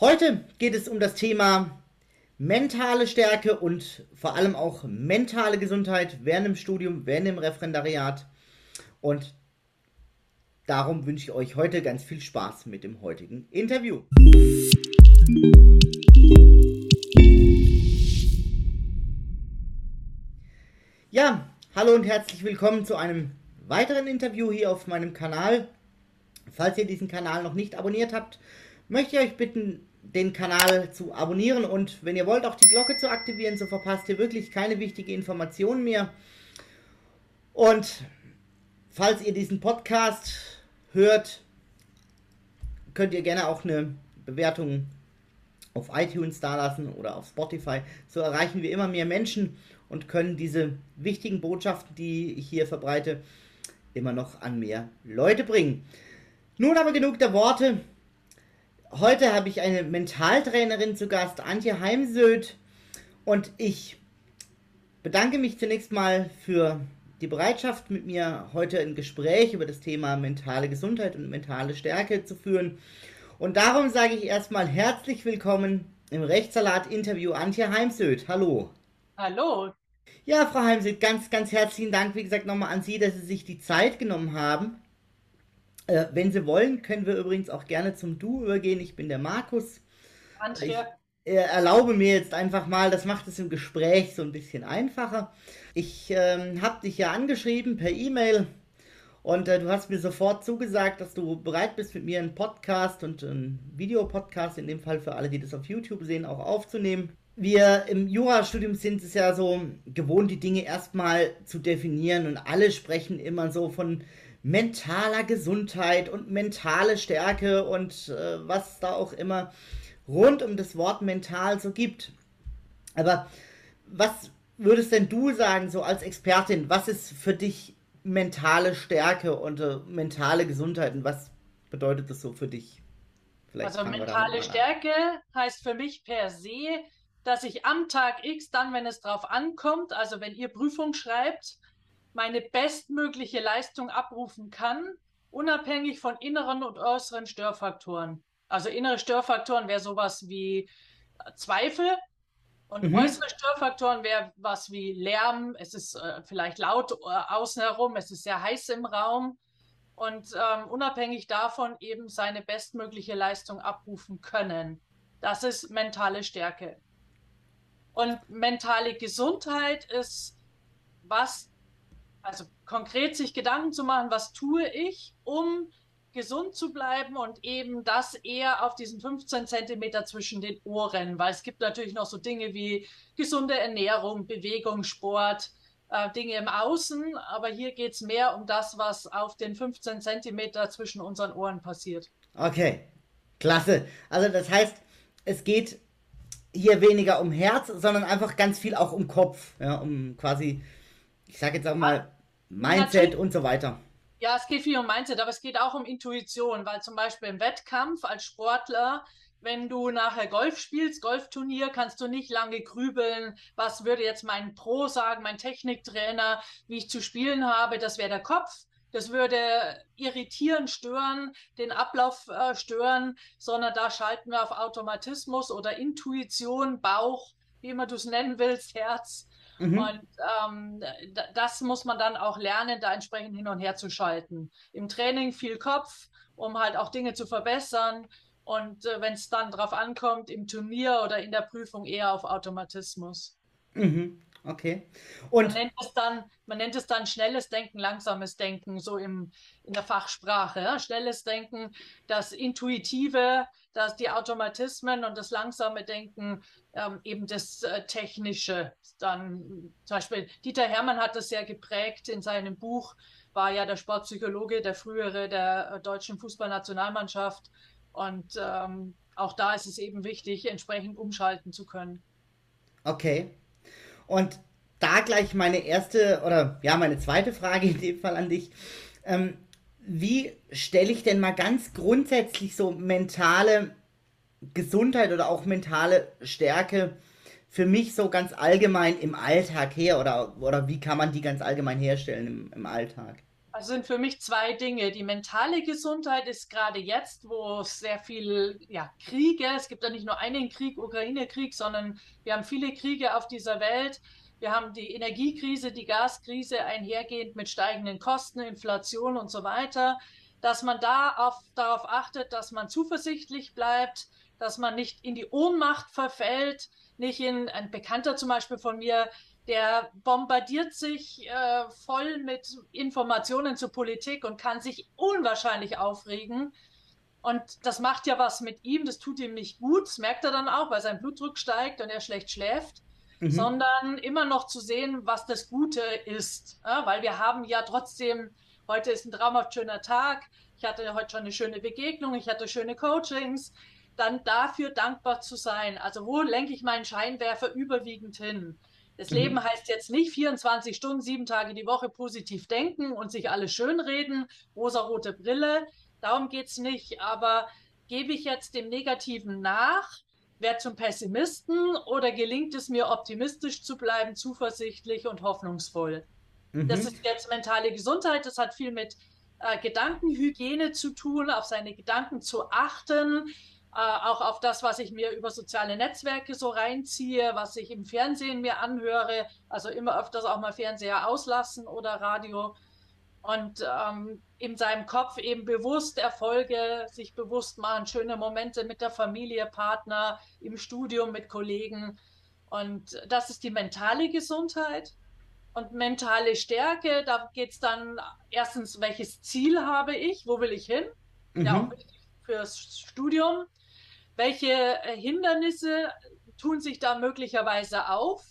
Heute geht es um das Thema mentale Stärke und vor allem auch mentale Gesundheit während dem Studium, während dem Referendariat. Und darum wünsche ich euch heute ganz viel Spaß mit dem heutigen Interview. Ja, hallo und herzlich willkommen zu einem weiteren Interview hier auf meinem Kanal. Falls ihr diesen Kanal noch nicht abonniert habt, möchte ich euch bitten, den Kanal zu abonnieren und wenn ihr wollt, auch die Glocke zu aktivieren, so verpasst ihr wirklich keine wichtige Information mehr. Und falls ihr diesen Podcast hört, könnt ihr gerne auch eine Bewertung auf iTunes dalassen oder auf Spotify. So erreichen wir immer mehr Menschen und können diese wichtigen Botschaften, die ich hier verbreite, immer noch an mehr Leute bringen. Nun aber genug der Worte. Heute habe ich eine Mentaltrainerin zu Gast, Antje Heimsöth. Und ich bedanke mich zunächst mal für die Bereitschaft, mit mir heute ein Gespräch über das Thema mentale Gesundheit und mentale Stärke zu führen. Und darum sage ich erstmal herzlich willkommen im Rechtssalat-Interview Antje Heimsöth. Hallo. Hallo. Ja, Frau Heimsöth, ganz, ganz herzlichen Dank, wie gesagt, nochmal an Sie, dass Sie sich die Zeit genommen haben. Äh, wenn Sie wollen, können wir übrigens auch gerne zum Du übergehen. Ich bin der Markus. Ich äh, erlaube mir jetzt einfach mal, das macht es im Gespräch so ein bisschen einfacher. Ich ähm, habe dich ja angeschrieben per E-Mail und äh, du hast mir sofort zugesagt, dass du bereit bist, mit mir einen Podcast und einen Videopodcast, in dem Fall für alle, die das auf YouTube sehen, auch aufzunehmen. Wir im Jurastudium sind es ja so gewohnt, die Dinge erstmal zu definieren und alle sprechen immer so von mentaler Gesundheit und mentale Stärke und äh, was da auch immer rund um das Wort mental so gibt. Aber was würdest denn du sagen, so als Expertin, was ist für dich mentale Stärke und äh, mentale Gesundheit und was bedeutet das so für dich? Vielleicht also mentale Stärke heißt für mich per se, dass ich am Tag X dann, wenn es drauf ankommt, also wenn ihr Prüfung schreibt, meine bestmögliche Leistung abrufen kann, unabhängig von inneren und äußeren Störfaktoren. Also innere Störfaktoren wäre sowas wie äh, Zweifel und mhm. äußere Störfaktoren wäre was wie Lärm, es ist äh, vielleicht laut äh, außen herum, es ist sehr heiß im Raum und ähm, unabhängig davon eben seine bestmögliche Leistung abrufen können. Das ist mentale Stärke. Und mentale Gesundheit ist, was also konkret sich Gedanken zu machen, was tue ich, um gesund zu bleiben und eben das eher auf diesen 15 Zentimeter zwischen den Ohren, weil es gibt natürlich noch so Dinge wie gesunde Ernährung, Bewegung, Sport, äh, Dinge im Außen, aber hier geht es mehr um das, was auf den 15 Zentimeter zwischen unseren Ohren passiert. Okay, klasse. Also das heißt, es geht hier weniger um Herz, sondern einfach ganz viel auch um Kopf, ja, um quasi ich sage jetzt auch mal, Mindset und so weiter. Ja, es geht viel um Mindset, aber es geht auch um Intuition, weil zum Beispiel im Wettkampf als Sportler, wenn du nachher Golf spielst, Golfturnier, kannst du nicht lange grübeln, was würde jetzt mein Pro sagen, mein Techniktrainer, wie ich zu spielen habe, das wäre der Kopf. Das würde irritieren, stören, den Ablauf äh, stören, sondern da schalten wir auf Automatismus oder Intuition, Bauch, wie immer du es nennen willst, Herz. Mhm. Und ähm, das muss man dann auch lernen, da entsprechend hin und her zu schalten. Im Training viel Kopf, um halt auch Dinge zu verbessern. Und äh, wenn es dann drauf ankommt, im Turnier oder in der Prüfung eher auf Automatismus. Mhm. Okay. Und man nennt, es dann, man nennt es dann schnelles Denken, langsames Denken, so im, in der Fachsprache. Ja? Schnelles Denken, das Intuitive, das die Automatismen und das langsame Denken ähm, eben das äh, Technische. Dann zum Beispiel Dieter Hermann hat das sehr geprägt in seinem Buch, war ja der Sportpsychologe, der frühere der äh, deutschen Fußballnationalmannschaft. Und ähm, auch da ist es eben wichtig, entsprechend umschalten zu können. Okay. Und da gleich meine erste oder ja, meine zweite Frage in dem Fall an dich. Ähm, wie stelle ich denn mal ganz grundsätzlich so mentale Gesundheit oder auch mentale Stärke für mich so ganz allgemein im Alltag her oder, oder wie kann man die ganz allgemein herstellen im, im Alltag? Also sind für mich zwei Dinge. Die mentale Gesundheit ist gerade jetzt, wo es sehr viel ja, Kriege, es gibt ja nicht nur einen Krieg, Ukraine-Krieg, sondern wir haben viele Kriege auf dieser Welt. Wir haben die Energiekrise, die Gaskrise einhergehend mit steigenden Kosten, Inflation und so weiter. Dass man da auf, darauf achtet, dass man zuversichtlich bleibt, dass man nicht in die Ohnmacht verfällt, nicht in ein Bekannter zum Beispiel von mir, der bombardiert sich äh, voll mit Informationen zur Politik und kann sich unwahrscheinlich aufregen. Und das macht ja was mit ihm, das tut ihm nicht gut, das merkt er dann auch, weil sein Blutdruck steigt und er schlecht schläft, mhm. sondern immer noch zu sehen, was das Gute ist. Ja, weil wir haben ja trotzdem, heute ist ein traumhaft schöner Tag, ich hatte heute schon eine schöne Begegnung, ich hatte schöne Coachings, dann dafür dankbar zu sein. Also wo lenke ich meinen Scheinwerfer überwiegend hin? Das mhm. Leben heißt jetzt nicht 24 Stunden, sieben Tage die Woche positiv denken und sich alles schönreden, rosarote Brille. Darum geht es nicht. Aber gebe ich jetzt dem Negativen nach, werde zum Pessimisten oder gelingt es mir, optimistisch zu bleiben, zuversichtlich und hoffnungsvoll? Mhm. Das ist jetzt mentale Gesundheit. Das hat viel mit äh, Gedankenhygiene zu tun, auf seine Gedanken zu achten, auch auf das, was ich mir über soziale Netzwerke so reinziehe, was ich im Fernsehen mir anhöre, also immer öfters auch mal Fernseher auslassen oder Radio und ähm, in seinem Kopf eben bewusst Erfolge, sich bewusst machen, schöne Momente mit der Familie, Partner, im Studium mit Kollegen. Und das ist die mentale Gesundheit. Und mentale Stärke, da geht es dann erstens, welches Ziel habe ich, wo will ich hin? Mhm. Ja, fürs Studium welche äh, Hindernisse tun sich da möglicherweise auf,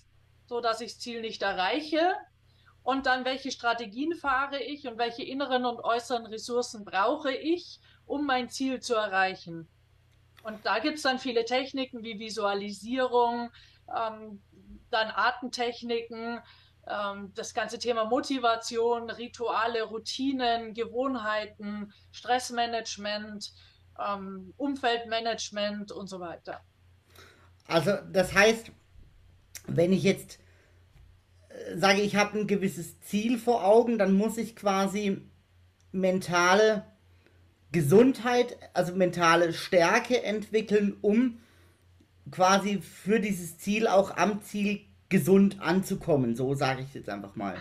so dass ich das Ziel nicht erreiche? Und dann, welche Strategien fahre ich und welche inneren und äußeren Ressourcen brauche ich, um mein Ziel zu erreichen? Und da gibt es dann viele Techniken wie Visualisierung, ähm, dann Artentechniken, ähm, das ganze Thema Motivation, Rituale, Routinen, Gewohnheiten, Stressmanagement, ähm, Umfeldmanagement und so weiter. Also das heißt, wenn ich jetzt äh, sage, ich habe ein gewisses Ziel vor Augen, dann muss ich quasi mentale Gesundheit, also mentale Stärke entwickeln, um quasi für dieses Ziel auch am Ziel gesund anzukommen. So sage ich jetzt einfach mal.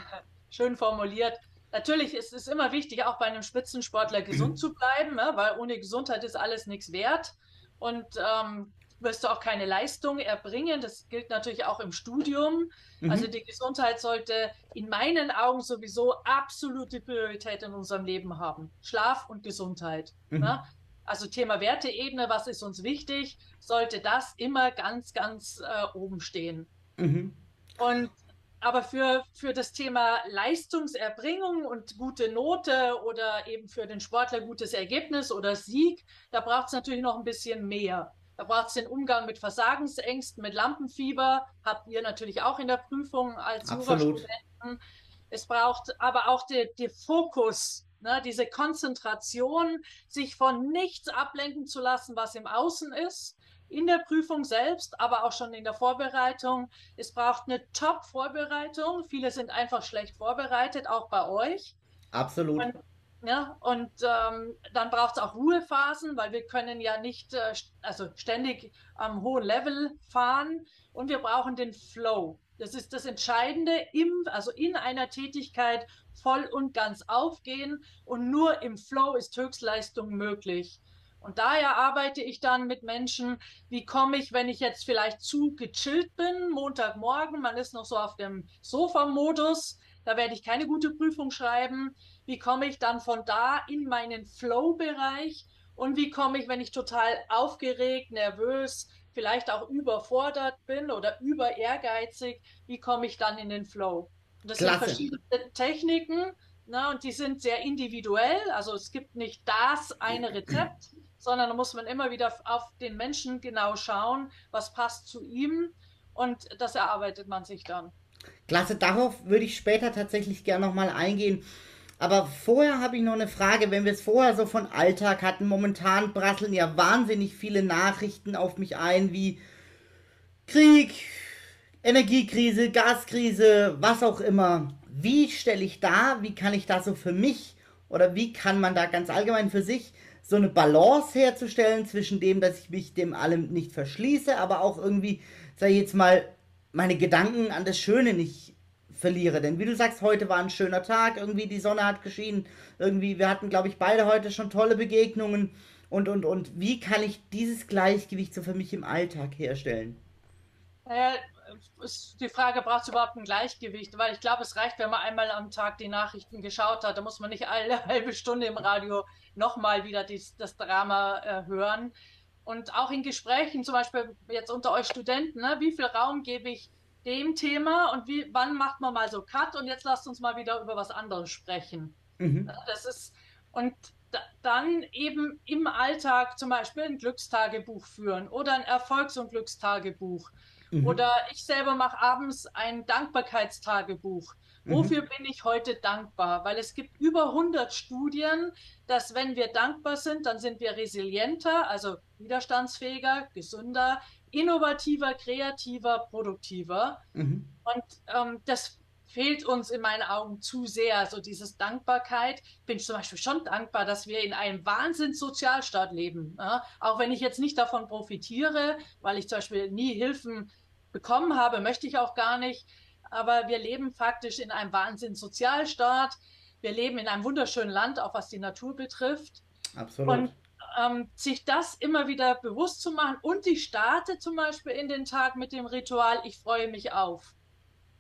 Schön formuliert natürlich ist es immer wichtig, auch bei einem Spitzensportler gesund zu bleiben, ne? weil ohne Gesundheit ist alles nichts wert. Und ähm, wirst du auch keine Leistung erbringen. Das gilt natürlich auch im Studium. Mhm. Also die Gesundheit sollte in meinen Augen sowieso absolute Priorität in unserem Leben haben. Schlaf und Gesundheit. Mhm. Ne? Also Thema Werteebene, was ist uns wichtig, sollte das immer ganz, ganz äh, oben stehen. Mhm. Und aber für, für das Thema Leistungserbringung und gute Note oder eben für den Sportler gutes Ergebnis oder Sieg, da braucht es natürlich noch ein bisschen mehr. Da braucht es den Umgang mit Versagensängsten, mit Lampenfieber, habt ihr natürlich auch in der Prüfung als Jurastudenten. Es braucht aber auch den Fokus, ne, diese Konzentration, sich von nichts ablenken zu lassen, was im Außen ist in der Prüfung selbst, aber auch schon in der Vorbereitung. Es braucht eine Top-Vorbereitung. Viele sind einfach schlecht vorbereitet, auch bei euch. Absolut. Und, ja, und ähm, dann braucht es auch Ruhephasen, weil wir können ja nicht äh, also ständig am hohen Level fahren. Und wir brauchen den Flow. Das ist das Entscheidende, im, also in einer Tätigkeit voll und ganz aufgehen. Und nur im Flow ist Höchstleistung möglich. Und daher arbeite ich dann mit Menschen, wie komme ich, wenn ich jetzt vielleicht zu gechillt bin, Montagmorgen, man ist noch so auf dem Sofa-Modus, da werde ich keine gute Prüfung schreiben. Wie komme ich dann von da in meinen Flow-Bereich? Und wie komme ich, wenn ich total aufgeregt, nervös, vielleicht auch überfordert bin oder über ehrgeizig, wie komme ich dann in den Flow? Und das Klasse. sind verschiedene Techniken, na, ne, und die sind sehr individuell. Also es gibt nicht das eine Rezept, sondern da muss man immer wieder auf den Menschen genau schauen, was passt zu ihm und das erarbeitet man sich dann. Klasse, darauf würde ich später tatsächlich gerne nochmal eingehen. Aber vorher habe ich noch eine Frage, wenn wir es vorher so von Alltag hatten, momentan prasseln ja wahnsinnig viele Nachrichten auf mich ein, wie Krieg, Energiekrise, Gaskrise, was auch immer. Wie stelle ich da, wie kann ich da so für mich oder wie kann man da ganz allgemein für sich so eine Balance herzustellen zwischen dem, dass ich mich dem allem nicht verschließe, aber auch irgendwie, sag ich jetzt mal, meine Gedanken an das Schöne nicht verliere. Denn wie du sagst, heute war ein schöner Tag, irgendwie die Sonne hat geschienen, irgendwie, wir hatten, glaube ich, beide heute schon tolle Begegnungen. Und, und, und wie kann ich dieses Gleichgewicht so für mich im Alltag herstellen? Naja, die Frage, braucht es überhaupt ein Gleichgewicht? Weil ich glaube, es reicht, wenn man einmal am Tag die Nachrichten geschaut hat. Da muss man nicht alle halbe Stunde im Radio nochmal wieder dies, das Drama äh, hören. Und auch in Gesprächen, zum Beispiel jetzt unter euch Studenten, ne, wie viel Raum gebe ich dem Thema und wie, wann macht man mal so Cut und jetzt lasst uns mal wieder über was anderes sprechen. Mhm. Das ist, und da, dann eben im Alltag zum Beispiel ein Glückstagebuch führen oder ein Erfolgs- und Glückstagebuch. Mhm. Oder ich selber mache abends ein Dankbarkeitstagebuch. Mhm. Wofür bin ich heute dankbar? Weil es gibt über 100 Studien, dass wenn wir dankbar sind, dann sind wir resilienter, also widerstandsfähiger, gesünder, innovativer, kreativer, produktiver. Mhm. Und ähm, das fehlt uns in meinen Augen zu sehr, so dieses Dankbarkeit. Bin ich zum Beispiel schon dankbar, dass wir in einem Wahnsinns-Sozialstaat leben. Ja? Auch wenn ich jetzt nicht davon profitiere, weil ich zum Beispiel nie Hilfen bekommen habe, möchte ich auch gar nicht. Aber wir leben faktisch in einem Wahnsinns-Sozialstaat. Wir leben in einem wunderschönen Land, auch was die Natur betrifft. Absolut. Und ähm, sich das immer wieder bewusst zu machen. Und ich starte zum Beispiel in den Tag mit dem Ritual, ich freue mich auf.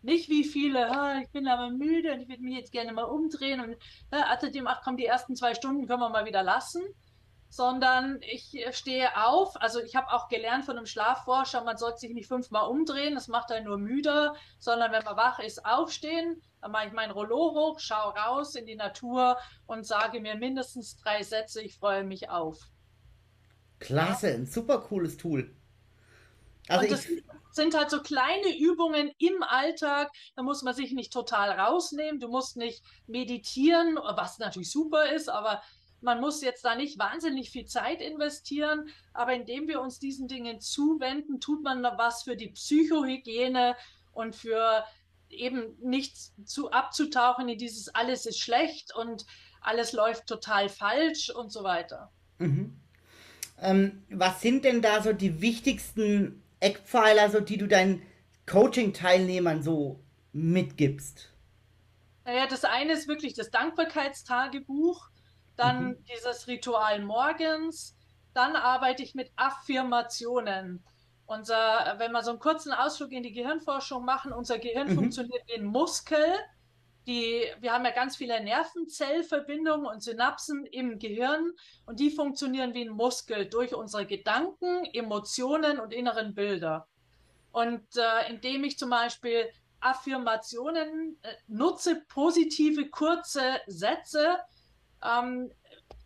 Nicht wie viele, ah, ich bin aber müde und ich würde mich jetzt gerne mal umdrehen und äh, außerdem, ach komm, die ersten zwei Stunden können wir mal wieder lassen. Sondern ich stehe auf. Also ich habe auch gelernt von einem Schlafforscher, man sollte sich nicht fünfmal umdrehen, das macht einen nur müder, sondern wenn man wach ist, aufstehen. Dann mache ich mein Rollo hoch, schaue raus in die Natur und sage mir mindestens drei Sätze, ich freue mich auf. Klasse, ein super cooles Tool. Also das sind halt so kleine Übungen im Alltag. Da muss man sich nicht total rausnehmen. Du musst nicht meditieren, was natürlich super ist, aber man muss jetzt da nicht wahnsinnig viel Zeit investieren. Aber indem wir uns diesen Dingen zuwenden, tut man was für die Psychohygiene und für eben nicht zu abzutauchen in dieses alles ist schlecht und alles läuft total falsch und so weiter. Mhm. Ähm, was sind denn da so die wichtigsten Eckpfeiler, so die du deinen Coaching-Teilnehmern so mitgibst? Naja, das eine ist wirklich das Dankbarkeitstagebuch, dann mhm. dieses Ritual morgens, dann arbeite ich mit Affirmationen. Unser, wenn wir so einen kurzen Ausflug in die Gehirnforschung machen, unser Gehirn mhm. funktioniert wie ein Muskel die, wir haben ja ganz viele Nervenzellverbindungen und Synapsen im Gehirn und die funktionieren wie ein Muskel durch unsere Gedanken, Emotionen und inneren Bilder. Und äh, indem ich zum Beispiel Affirmationen äh, nutze, positive, kurze Sätze, ähm,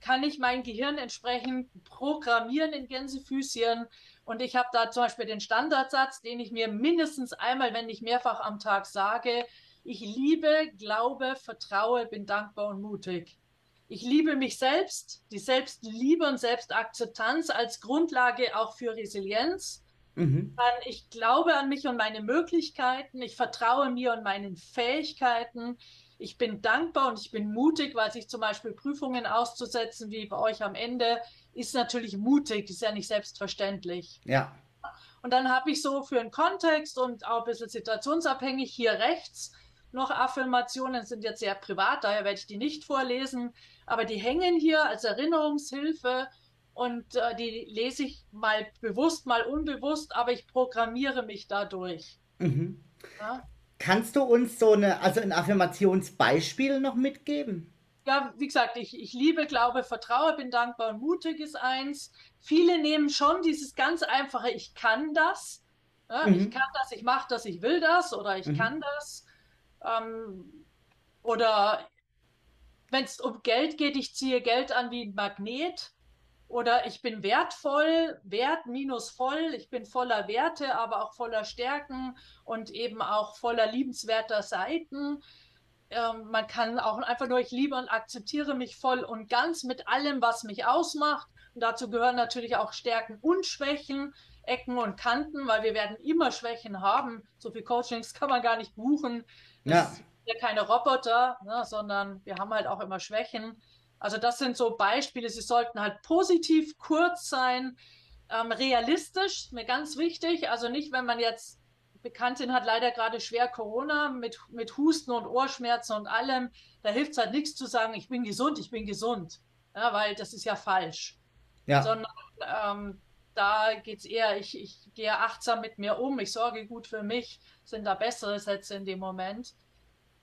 kann ich mein Gehirn entsprechend programmieren in Gänsefüßchen. Und ich habe da zum Beispiel den Standardsatz, den ich mir mindestens einmal, wenn nicht mehrfach am Tag sage, ich liebe, glaube, vertraue, bin dankbar und mutig. Ich liebe mich selbst, die Selbstliebe und Selbstakzeptanz als Grundlage auch für Resilienz. Mhm. Ich glaube an mich und meine Möglichkeiten. Ich vertraue mir und meinen Fähigkeiten. Ich bin dankbar und ich bin mutig, weil sich zum Beispiel Prüfungen auszusetzen, wie bei euch am Ende, ist natürlich mutig, ist ja nicht selbstverständlich. Ja. Und dann habe ich so für einen Kontext und auch ein bisschen situationsabhängig hier rechts noch Affirmationen, sind jetzt sehr privat, daher werde ich die nicht vorlesen, aber die hängen hier als Erinnerungshilfe und äh, die lese ich mal bewusst, mal unbewusst, aber ich programmiere mich dadurch. Mhm. Ja? Kannst du uns so eine, also ein Affirmationsbeispiel noch mitgeben? Ja, wie gesagt, ich, ich liebe, glaube, vertraue, bin dankbar und mutig ist eins. Viele nehmen schon dieses ganz einfache, ich kann das. Ja, mhm. Ich kann das, ich mache das, ich will das oder ich mhm. kann das. Ähm, oder wenn es um Geld geht, ich ziehe Geld an wie ein Magnet. Oder ich bin wertvoll, Wert minus voll, ich bin voller Werte, aber auch voller Stärken und eben auch voller liebenswerter Seiten. Ähm, man kann auch einfach nur, ich liebe und akzeptiere mich voll und ganz mit allem, was mich ausmacht. Und dazu gehören natürlich auch Stärken und Schwächen, Ecken und Kanten, weil wir werden immer Schwächen haben. So viel Coachings kann man gar nicht buchen. Das ja. ja keine Roboter, ne, sondern wir haben halt auch immer Schwächen. Also das sind so Beispiele. Sie sollten halt positiv, kurz sein, ähm, realistisch, mir ganz wichtig. Also nicht, wenn man jetzt Bekanntin hat leider gerade schwer Corona mit, mit Husten und Ohrschmerzen und allem. Da hilft es halt nichts zu sagen, ich bin gesund, ich bin gesund. Ja, weil das ist ja falsch. Ja. Sondern ähm, da geht es eher, ich, ich gehe achtsam mit mir um, ich sorge gut für mich, sind da bessere Sätze in dem Moment.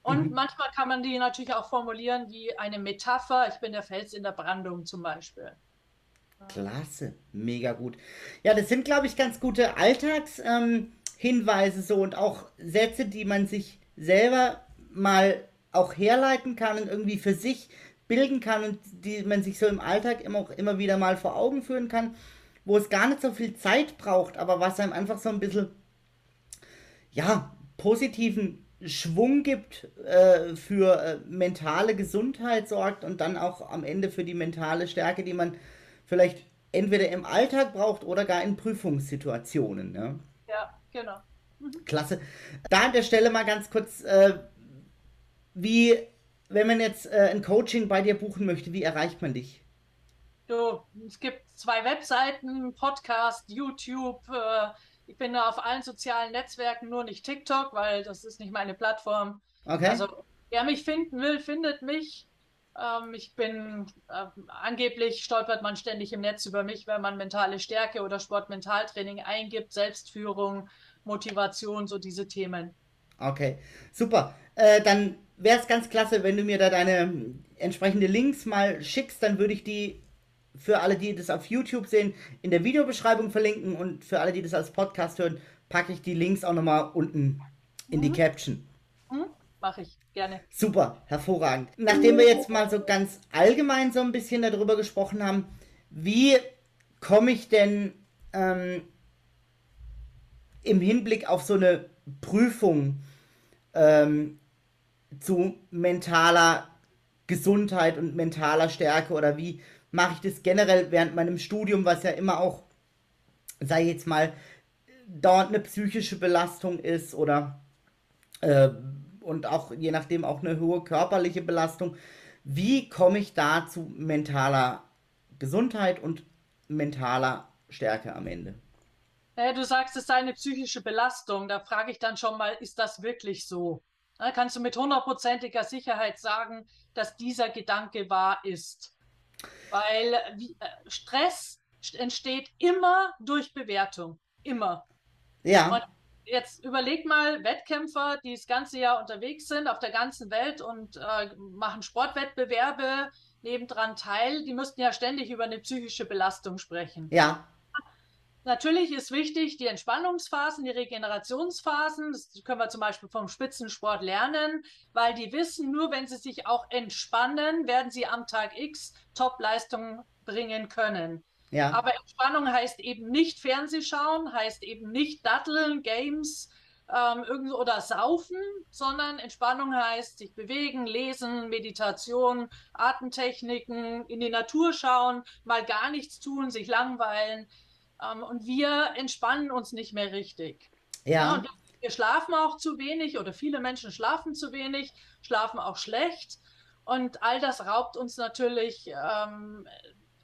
Und mhm. manchmal kann man die natürlich auch formulieren wie eine Metapher. Ich bin der Fels in der Brandung zum Beispiel. Klasse, mega gut. Ja, das sind, glaube ich, ganz gute Alltagshinweise ähm, so und auch Sätze, die man sich selber mal auch herleiten kann und irgendwie für sich bilden kann und die man sich so im Alltag immer auch immer wieder mal vor Augen führen kann, wo es gar nicht so viel Zeit braucht, aber was einem einfach so ein bisschen ja, positiven Schwung gibt, äh, für äh, mentale Gesundheit sorgt und dann auch am Ende für die mentale Stärke, die man vielleicht entweder im Alltag braucht oder gar in Prüfungssituationen. Ne? Ja, genau. Mhm. Klasse. Da an der Stelle mal ganz kurz, äh, wie, wenn man jetzt äh, ein Coaching bei dir buchen möchte, wie erreicht man dich? Du, es gibt zwei Webseiten, Podcast, YouTube, äh, ich bin da auf allen sozialen Netzwerken, nur nicht TikTok, weil das ist nicht meine Plattform. Okay. Also, wer mich finden will, findet mich. Ähm, ich bin, äh, angeblich stolpert man ständig im Netz über mich, wenn man mentale Stärke oder Sportmentaltraining eingibt, Selbstführung, Motivation, so diese Themen. Okay, super. Äh, dann wäre es ganz klasse, wenn du mir da deine entsprechende Links mal schickst, dann würde ich die für alle, die das auf YouTube sehen, in der Videobeschreibung verlinken und für alle, die das als Podcast hören, packe ich die Links auch nochmal unten in mhm. die Caption. Mhm. Mache ich gerne. Super, hervorragend. Nachdem wir jetzt mal so ganz allgemein so ein bisschen darüber gesprochen haben, wie komme ich denn ähm, im Hinblick auf so eine Prüfung ähm, zu mentaler Gesundheit und mentaler Stärke oder wie, mache ich das generell während meinem Studium, was ja immer auch, sei jetzt mal, dauernd eine psychische Belastung ist oder äh, und auch je nachdem auch eine hohe körperliche Belastung. Wie komme ich da zu mentaler Gesundheit und mentaler Stärke am Ende? Naja, du sagst, es sei eine psychische Belastung. Da frage ich dann schon mal, ist das wirklich so? Kannst du mit hundertprozentiger Sicherheit sagen, dass dieser Gedanke wahr ist? Weil äh, Stress entsteht immer durch Bewertung. Immer. Ja. Und jetzt überleg mal, Wettkämpfer, die das ganze Jahr unterwegs sind auf der ganzen Welt und äh, machen Sportwettbewerbe nebendran teil, die müssten ja ständig über eine psychische Belastung sprechen. Ja. Natürlich ist wichtig die Entspannungsphasen, die Regenerationsphasen. Das können wir zum Beispiel vom Spitzensport lernen, weil die wissen, nur wenn sie sich auch entspannen, werden sie am Tag X Top-Leistungen bringen können. Ja. Aber Entspannung heißt eben nicht Fernsehschauen, heißt eben nicht Datteln, Games ähm, irgend oder Saufen, sondern Entspannung heißt sich bewegen, lesen, Meditation, Atemtechniken, in die Natur schauen, mal gar nichts tun, sich langweilen ähm, und wir entspannen uns nicht mehr richtig. Ja. ja wir schlafen auch zu wenig oder viele Menschen schlafen zu wenig, schlafen auch schlecht. Und all das raubt uns natürlich ähm,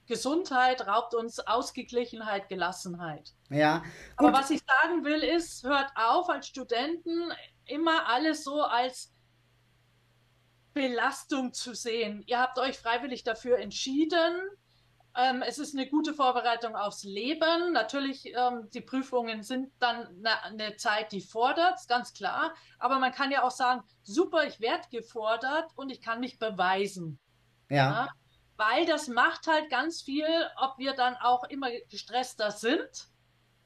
Gesundheit, raubt uns Ausgeglichenheit, Gelassenheit. Ja. Gut. Aber was ich sagen will, ist, hört auf als Studenten immer alles so als Belastung zu sehen. Ihr habt euch freiwillig dafür entschieden, ähm, es ist eine gute Vorbereitung aufs Leben. Natürlich, ähm, die Prüfungen sind dann eine, eine Zeit, die fordert, ganz klar. Aber man kann ja auch sagen, super, ich werde gefordert und ich kann mich beweisen. Ja. ja. Weil das macht halt ganz viel, ob wir dann auch immer gestresster sind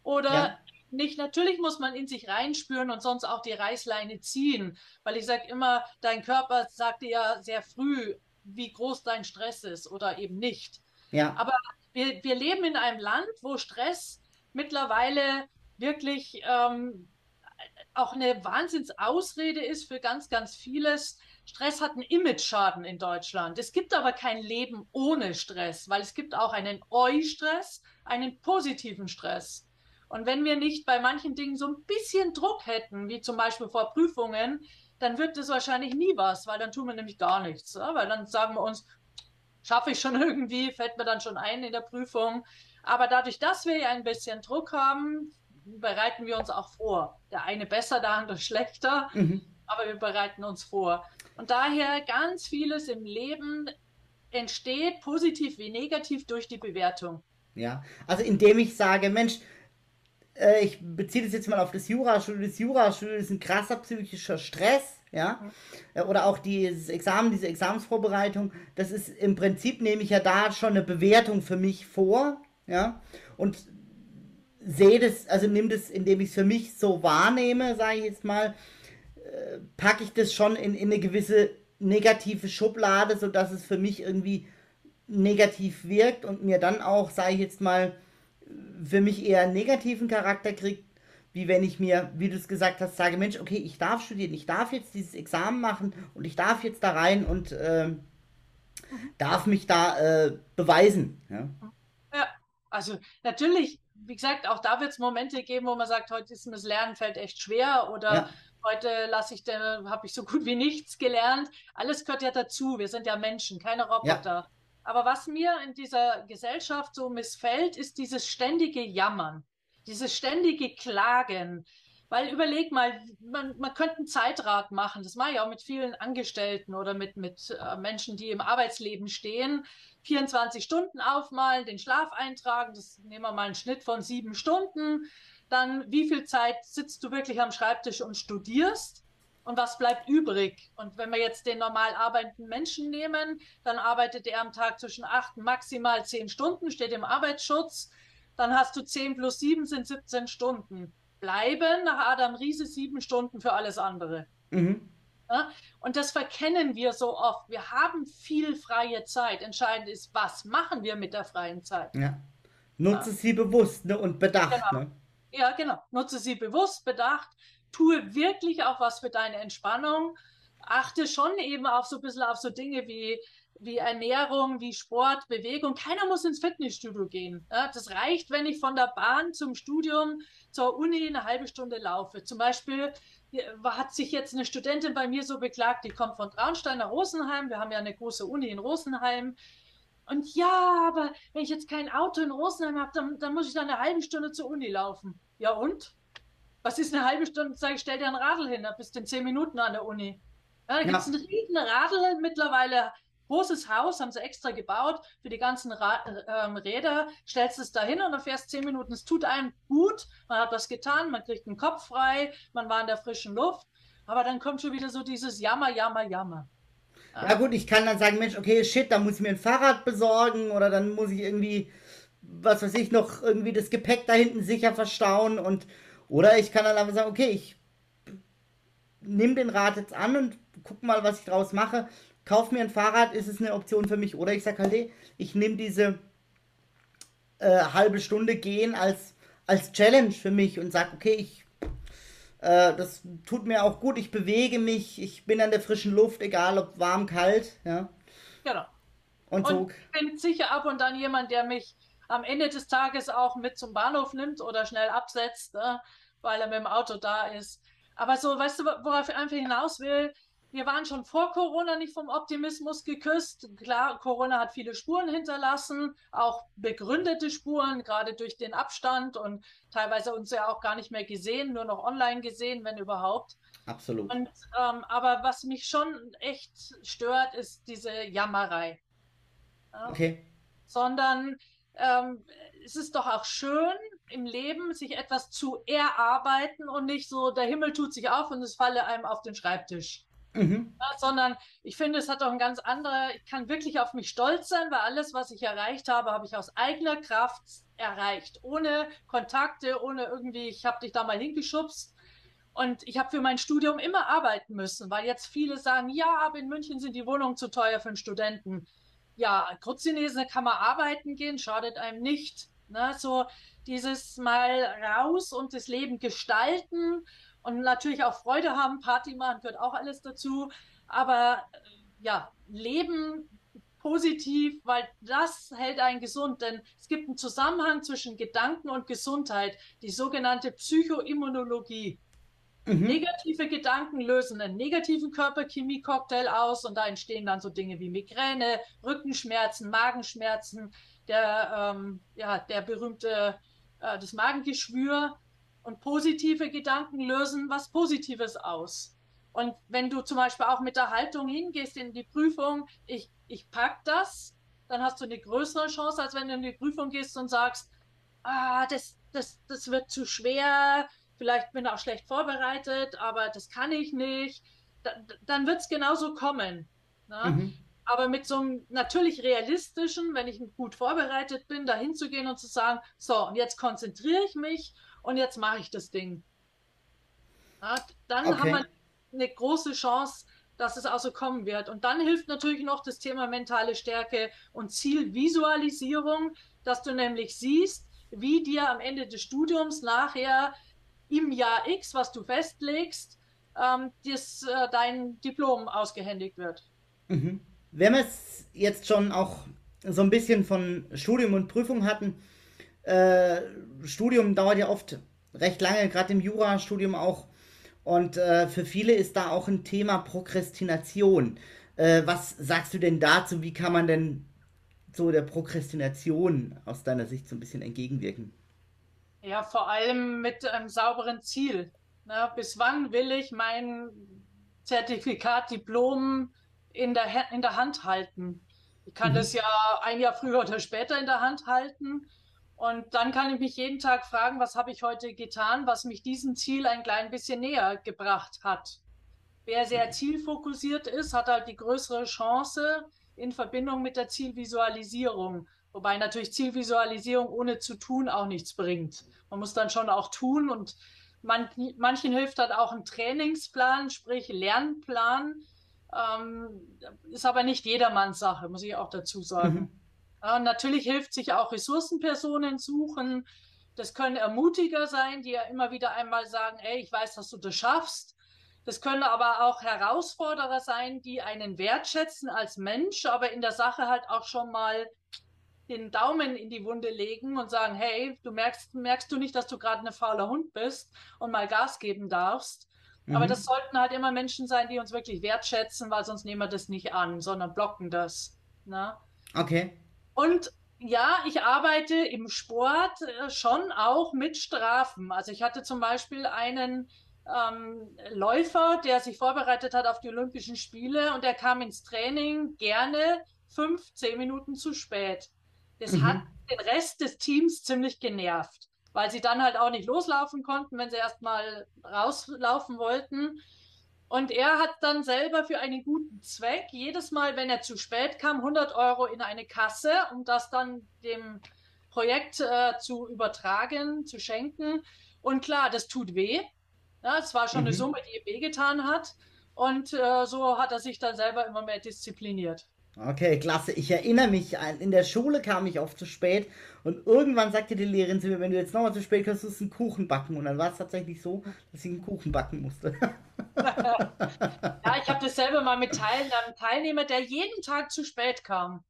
oder ja. nicht. Natürlich muss man in sich reinspüren und sonst auch die Reißleine ziehen. Weil ich sage immer, dein Körper sagt dir ja sehr früh, wie groß dein Stress ist oder eben nicht. Ja. Aber wir, wir leben in einem Land, wo Stress mittlerweile wirklich ähm, auch eine Wahnsinnsausrede ist für ganz, ganz vieles. Stress hat einen Image-Schaden in Deutschland. Es gibt aber kein Leben ohne Stress, weil es gibt auch einen Eu-Stress, einen positiven Stress. Und wenn wir nicht bei manchen Dingen so ein bisschen Druck hätten, wie zum Beispiel vor Prüfungen, dann wird das wahrscheinlich nie was, weil dann tun wir nämlich gar nichts. Weil dann sagen wir uns, schaffe ich schon irgendwie, fällt mir dann schon ein in der Prüfung. Aber dadurch, dass wir ja ein bisschen Druck haben, bereiten wir uns auch vor. Der eine besser, der andere schlechter, mhm. aber wir bereiten uns vor. Und daher ganz vieles im Leben entsteht positiv wie negativ durch die Bewertung. Ja, also indem ich sage, Mensch, äh, ich beziehe das jetzt mal auf das Jurastudium. Das Jurastudium ist ein krasser psychischer Stress, ja. Mhm. Oder auch dieses Examen, diese Examensvorbereitung, das ist im Prinzip, nehme ich ja da schon eine Bewertung für mich vor, ja. Und sehe das, also nimm das, indem ich es für mich so wahrnehme, sage ich jetzt mal, äh, packe ich das schon in, in eine gewisse negative Schublade, sodass es für mich irgendwie negativ wirkt und mir dann auch, sage ich jetzt mal, für mich eher einen negativen Charakter kriegt, wie wenn ich mir, wie du es gesagt hast, sage, Mensch, okay, ich darf studieren, ich darf jetzt dieses Examen machen und ich darf jetzt da rein und äh, darf mich da äh, beweisen. Ja? ja, also natürlich, wie gesagt, auch da wird es Momente geben, wo man sagt, heute ist mir das Lernen fällt echt schwer oder ja. heute lasse ich, habe ich so gut wie nichts gelernt. Alles gehört ja dazu. Wir sind ja Menschen, keine Roboter. Ja. Aber was mir in dieser Gesellschaft so missfällt, ist dieses ständige Jammern, dieses ständige Klagen. Weil überleg mal, man, man könnte ein Zeitrad machen. Das mache ich auch mit vielen Angestellten oder mit, mit äh, Menschen, die im Arbeitsleben stehen. 24 Stunden aufmalen, den Schlaf eintragen. Das nehmen wir mal einen Schnitt von sieben Stunden. Dann, wie viel Zeit sitzt du wirklich am Schreibtisch und studierst? und was bleibt übrig? Und wenn wir jetzt den normal arbeitenden Menschen nehmen, dann arbeitet er am Tag zwischen acht maximal zehn Stunden, steht im Arbeitsschutz. Dann hast du zehn plus sieben sind 17 Stunden. Bleiben nach Adam Riese sieben Stunden für alles andere. Mhm. Ja? Und das verkennen wir so oft. Wir haben viel freie Zeit. Entscheidend ist, was machen wir mit der freien Zeit? Ja. Nutze ja. sie bewusst ne? und bedacht. Genau. Ne? Ja, genau. Nutze sie bewusst, bedacht tue wirklich auch was für deine Entspannung. Achte schon eben auch so ein bisschen auf so Dinge wie, wie Ernährung, wie Sport, Bewegung. Keiner muss ins Fitnessstudio gehen. Das reicht, wenn ich von der Bahn zum Studium, zur Uni eine halbe Stunde laufe. Zum Beispiel hat sich jetzt eine Studentin bei mir so beklagt, die kommt von Traunstein nach Rosenheim. Wir haben ja eine große Uni in Rosenheim. Und ja, aber wenn ich jetzt kein Auto in Rosenheim habe, dann, dann muss ich dann eine halbe Stunde zur Uni laufen. Ja und? was ist eine halbe Stunde? Sag ich, stell dir ein Radl hin, da bist du in zehn Minuten an der Uni. Ja, da gibt es ja. ein riesen Radl mittlerweile. Großes Haus, haben sie extra gebaut für die ganzen Ra ähm, Räder. Stellst es da hin und dann fährst zehn Minuten. Es tut einem gut, man hat was getan, man kriegt den Kopf frei, man war in der frischen Luft. Aber dann kommt schon wieder so dieses Jammer, Jammer, Jammer. Ja gut, ich kann dann sagen, Mensch, okay, shit, da muss ich mir ein Fahrrad besorgen oder dann muss ich irgendwie, was weiß ich, noch irgendwie das Gepäck da hinten sicher verstauen und oder ich kann dann einfach sagen, okay, ich nehme den Rat jetzt an und guck mal, was ich draus mache. Kauf mir ein Fahrrad, ist es eine Option für mich? Oder ich sage halt, hey, ich nehme diese äh, halbe Stunde gehen als, als Challenge für mich und sage, okay, ich äh, das tut mir auch gut, ich bewege mich, ich bin an der frischen Luft, egal ob warm, kalt, ja. Genau. Und, und so. Ich bin sicher ab und dann jemand, der mich am Ende des Tages auch mit zum Bahnhof nimmt oder schnell absetzt, ne, weil er mit dem Auto da ist. Aber so, weißt du, worauf ich einfach hinaus will? Wir waren schon vor Corona nicht vom Optimismus geküsst. Klar, Corona hat viele Spuren hinterlassen, auch begründete Spuren, gerade durch den Abstand und teilweise uns ja auch gar nicht mehr gesehen, nur noch online gesehen, wenn überhaupt. Absolut. Und, ähm, aber was mich schon echt stört, ist diese Jammerei. Ja? Okay. Sondern ähm, es ist doch auch schön im Leben, sich etwas zu erarbeiten und nicht so, der Himmel tut sich auf und es falle einem auf den Schreibtisch. Mhm. Ja, sondern ich finde, es hat auch ein ganz anderer, ich kann wirklich auf mich stolz sein, weil alles, was ich erreicht habe, habe ich aus eigener Kraft erreicht. Ohne Kontakte, ohne irgendwie, ich habe dich da mal hingeschubst. Und ich habe für mein Studium immer arbeiten müssen, weil jetzt viele sagen, ja, aber in München sind die Wohnungen zu teuer für einen Studenten ja, Kurzchinesen kann man arbeiten gehen, schadet einem nicht. Ne? So dieses mal raus und das Leben gestalten und natürlich auch Freude haben, Party machen gehört auch alles dazu. Aber äh, ja, Leben positiv, weil das hält einen gesund, denn es gibt einen Zusammenhang zwischen Gedanken und Gesundheit, die sogenannte Psychoimmunologie. Mhm. Negative Gedanken lösen einen negativen Körperchemie-Cocktail aus und da entstehen dann so Dinge wie Migräne, Rückenschmerzen, Magenschmerzen, der, ähm, ja, der berühmte, äh, das Magengeschwür. Und positive Gedanken lösen was Positives aus. Und wenn du zum Beispiel auch mit der Haltung hingehst in die Prüfung, ich, ich pack das, dann hast du eine größere Chance, als wenn du in die Prüfung gehst und sagst, ah, das, das, das wird zu schwer, vielleicht bin ich auch schlecht vorbereitet, aber das kann ich nicht, da, dann wird es genauso kommen. Ne? Mhm. Aber mit so einem natürlich realistischen, wenn ich gut vorbereitet bin, da hinzugehen und zu sagen, so, und jetzt konzentriere ich mich und jetzt mache ich das Ding. Ja, dann okay. haben wir eine große Chance, dass es auch so kommen wird. Und dann hilft natürlich noch das Thema mentale Stärke und Zielvisualisierung, dass du nämlich siehst, wie dir am Ende des Studiums nachher im Jahr X, was du festlegst, ähm, das, äh, dein Diplom ausgehändigt wird. Mhm. Wenn wir es jetzt schon auch so ein bisschen von Studium und Prüfung hatten, äh, Studium dauert ja oft recht lange, gerade im Jurastudium auch. Und äh, für viele ist da auch ein Thema Prokrastination. Äh, was sagst du denn dazu? Wie kann man denn so der Prokrastination aus deiner Sicht so ein bisschen entgegenwirken? Ja, vor allem mit einem sauberen Ziel. Na, bis wann will ich mein Zertifikat, Diplom in der, in der Hand halten? Ich kann mhm. das ja ein Jahr früher oder später in der Hand halten. Und dann kann ich mich jeden Tag fragen, was habe ich heute getan, was mich diesem Ziel ein klein bisschen näher gebracht hat. Wer sehr mhm. zielfokussiert ist, hat halt die größere Chance in Verbindung mit der Zielvisualisierung. Wobei natürlich Zielvisualisierung ohne zu tun auch nichts bringt. Man muss dann schon auch tun und man, manchen hilft halt auch ein Trainingsplan, sprich Lernplan. Ähm, ist aber nicht jedermanns Sache, muss ich auch dazu sagen. Ja, natürlich hilft sich auch Ressourcenpersonen suchen. Das können Ermutiger sein, die ja immer wieder einmal sagen, ey, ich weiß, dass du das schaffst. Das können aber auch Herausforderer sein, die einen wertschätzen als Mensch, aber in der Sache halt auch schon mal den Daumen in die Wunde legen und sagen, hey, du merkst, merkst du nicht, dass du gerade ein fauler Hund bist und mal Gas geben darfst. Mhm. Aber das sollten halt immer Menschen sein, die uns wirklich wertschätzen, weil sonst nehmen wir das nicht an, sondern blocken das. Ne? Okay. Und ja, ich arbeite im Sport äh, schon auch mit Strafen. Also ich hatte zum Beispiel einen ähm, Läufer, der sich vorbereitet hat auf die Olympischen Spiele und der kam ins Training gerne fünf, zehn Minuten zu spät. Das mhm. hat den Rest des Teams ziemlich genervt, weil sie dann halt auch nicht loslaufen konnten, wenn sie erstmal rauslaufen wollten. Und er hat dann selber für einen guten Zweck jedes Mal, wenn er zu spät kam, 100 Euro in eine Kasse, um das dann dem Projekt äh, zu übertragen, zu schenken. Und klar, das tut weh. Ja, es war schon mhm. eine Summe, die ihm wehgetan hat. Und äh, so hat er sich dann selber immer mehr diszipliniert. Okay, klasse. Ich erinnere mich, in der Schule kam ich oft zu spät und irgendwann sagte die Lehrerin zu mir, wenn du jetzt nochmal zu spät kommst, musst du einen Kuchen backen. Und dann war es tatsächlich so, dass ich einen Kuchen backen musste. ja, ich habe dasselbe mal mit Teil einem Teilnehmer, der jeden Tag zu spät kam.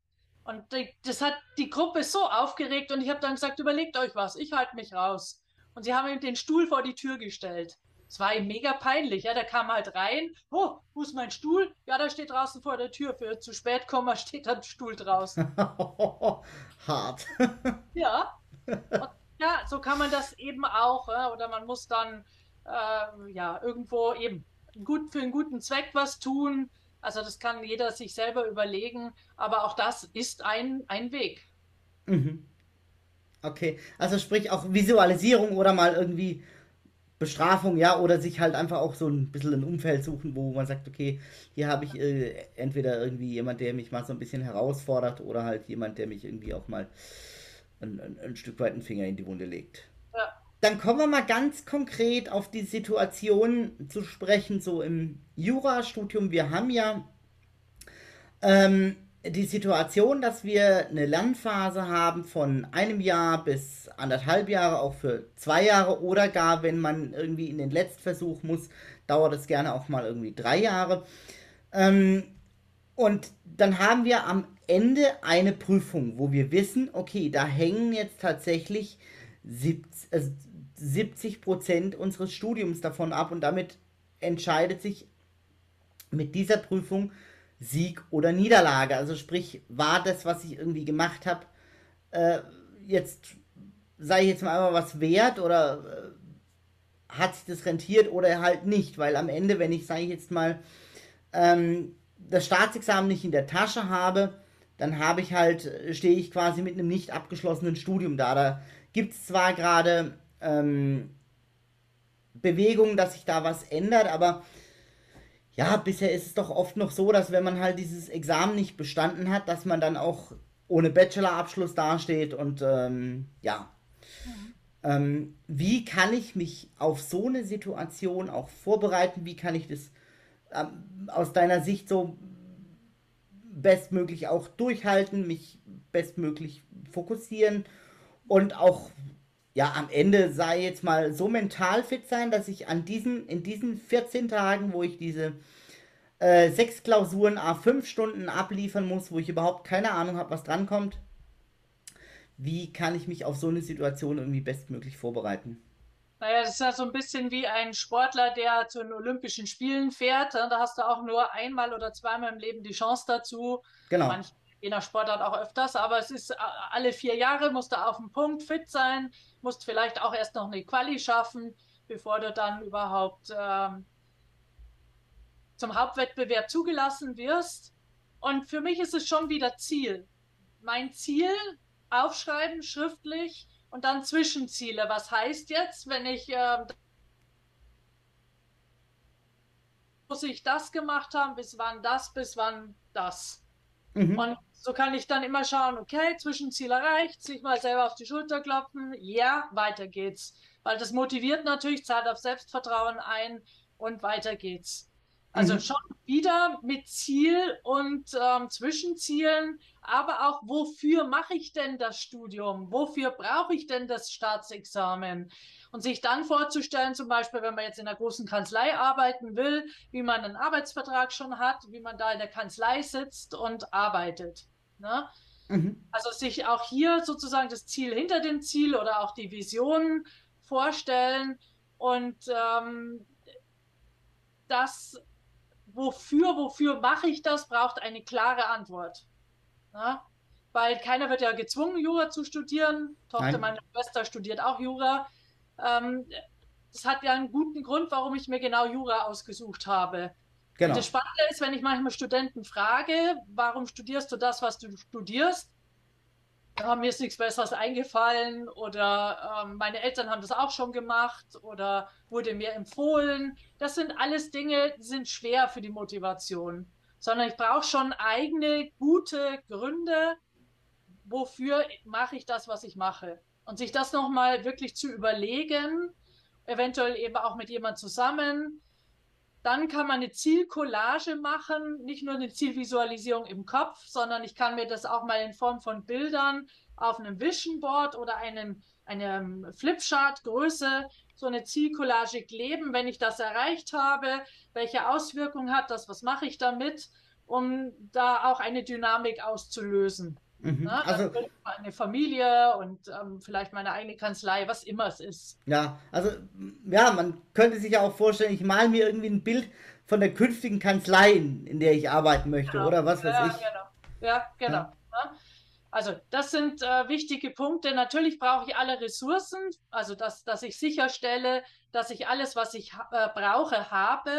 Und das hat die Gruppe so aufgeregt und ich habe dann gesagt, überlegt euch was, ich halte mich raus. Und sie haben ihm den Stuhl vor die Tür gestellt. Es war ihm mega peinlich. Ja, der kam halt rein. Oh, wo ist mein Stuhl? Ja, da steht draußen vor der Tür. Für zu spät kommen, steht da ein Stuhl draußen. Hart. ja. Und ja, so kann man das eben auch. Oder man muss dann äh, ja irgendwo eben gut für einen guten Zweck was tun. Also das kann jeder sich selber überlegen. Aber auch das ist ein, ein Weg. Mhm. Okay, also sprich auch Visualisierung oder mal irgendwie Bestrafung, ja, oder sich halt einfach auch so ein bisschen ein Umfeld suchen, wo man sagt, okay, hier habe ich äh, entweder irgendwie jemand, der mich mal so ein bisschen herausfordert, oder halt jemand, der mich irgendwie auch mal ein, ein, ein Stück weit einen Finger in die Wunde legt. Ja. Dann kommen wir mal ganz konkret auf die Situation zu sprechen, so im Jurastudium. Wir haben ja ähm, die Situation, dass wir eine Lernphase haben von einem Jahr bis anderthalb Jahre, auch für zwei Jahre oder gar, wenn man irgendwie in den Letztversuch muss, dauert es gerne auch mal irgendwie drei Jahre. Ähm, und dann haben wir am Ende eine Prüfung, wo wir wissen, okay, da hängen jetzt tatsächlich 17, äh, 70 Prozent unseres Studiums davon ab und damit entscheidet sich mit dieser Prüfung Sieg oder Niederlage. Also sprich, war das, was ich irgendwie gemacht habe, äh, jetzt, sei ich jetzt mal einmal was wert oder äh, hat sich das rentiert oder halt nicht, weil am Ende, wenn ich, sage ich jetzt mal, ähm, das Staatsexamen nicht in der Tasche habe, dann habe ich halt, stehe ich quasi mit einem nicht abgeschlossenen Studium da. Da gibt es zwar gerade ähm, Bewegungen, dass sich da was ändert, aber ja, bisher ist es doch oft noch so, dass wenn man halt dieses Examen nicht bestanden hat, dass man dann auch ohne Bachelorabschluss dasteht und ähm, ja. Mhm. Ähm, wie kann ich mich auf so eine Situation auch vorbereiten? Wie kann ich das ähm, aus deiner Sicht so bestmöglich auch durchhalten, mich bestmöglich fokussieren und auch ja am Ende sei jetzt mal so mental fit sein, dass ich an diesen in diesen 14 Tagen, wo ich diese äh, sechs Klausuren a fünf Stunden abliefern muss, wo ich überhaupt keine Ahnung habe, was drankommt. Wie kann ich mich auf so eine Situation irgendwie bestmöglich vorbereiten? Naja, das ist ja so ein bisschen wie ein Sportler, der zu den Olympischen Spielen fährt. Da hast du auch nur einmal oder zweimal im Leben die Chance dazu. Genau. Manch, je nach Sportart auch öfters, aber es ist alle vier Jahre musst du auf dem Punkt fit sein, musst vielleicht auch erst noch eine Quali schaffen, bevor du dann überhaupt ähm, zum Hauptwettbewerb zugelassen wirst. Und für mich ist es schon wieder Ziel. Mein Ziel, aufschreiben, schriftlich, und dann Zwischenziele. Was heißt jetzt, wenn ich äh, muss ich das gemacht haben, bis wann das, bis wann das. Mhm. Und so kann ich dann immer schauen, okay, Zwischenziel erreicht, sich mal selber auf die Schulter klopfen, ja, weiter geht's. Weil das motiviert natürlich, zahlt auf Selbstvertrauen ein und weiter geht's. Also mhm. schon wieder mit Ziel und ähm, Zwischenzielen, aber auch, wofür mache ich denn das Studium? Wofür brauche ich denn das Staatsexamen? Und sich dann vorzustellen, zum Beispiel, wenn man jetzt in einer großen Kanzlei arbeiten will, wie man einen Arbeitsvertrag schon hat, wie man da in der Kanzlei sitzt und arbeitet. Ne? Mhm. Also sich auch hier sozusagen das Ziel hinter dem Ziel oder auch die Vision vorstellen und ähm, das wofür, wofür mache ich das, braucht eine klare Antwort. Ja? Weil keiner wird ja gezwungen, Jura zu studieren. Tochter Nein. meiner Schwester studiert auch Jura. Ähm, das hat ja einen guten Grund, warum ich mir genau Jura ausgesucht habe. Genau. Das Spannende ist, wenn ich manchmal Studenten frage, warum studierst du das, was du studierst? Ja, mir ist nichts Besseres eingefallen oder ähm, meine Eltern haben das auch schon gemacht oder wurde mir empfohlen. Das sind alles Dinge, die sind schwer für die Motivation, sondern ich brauche schon eigene gute Gründe, wofür mache ich das, was ich mache. Und sich das nochmal wirklich zu überlegen, eventuell eben auch mit jemand zusammen, dann kann man eine Zielcollage machen, nicht nur eine Zielvisualisierung im Kopf, sondern ich kann mir das auch mal in Form von Bildern auf einem Vision Board oder einem, einem Flipchart Größe so eine Zielcollage kleben, wenn ich das erreicht habe, welche Auswirkungen hat das, was mache ich damit, um da auch eine Dynamik auszulösen. Mhm. Na, also eine Familie und ähm, vielleicht meine eigene Kanzlei, was immer es ist. Ja, also ja, man könnte sich ja auch vorstellen, ich male mir irgendwie ein Bild von der künftigen Kanzlei, in der ich arbeiten möchte, genau. oder was weiß ja, ich. Genau. Ja, genau. Ja. Also das sind äh, wichtige Punkte. Natürlich brauche ich alle Ressourcen, also dass, dass ich sicherstelle, dass ich alles, was ich äh, brauche, habe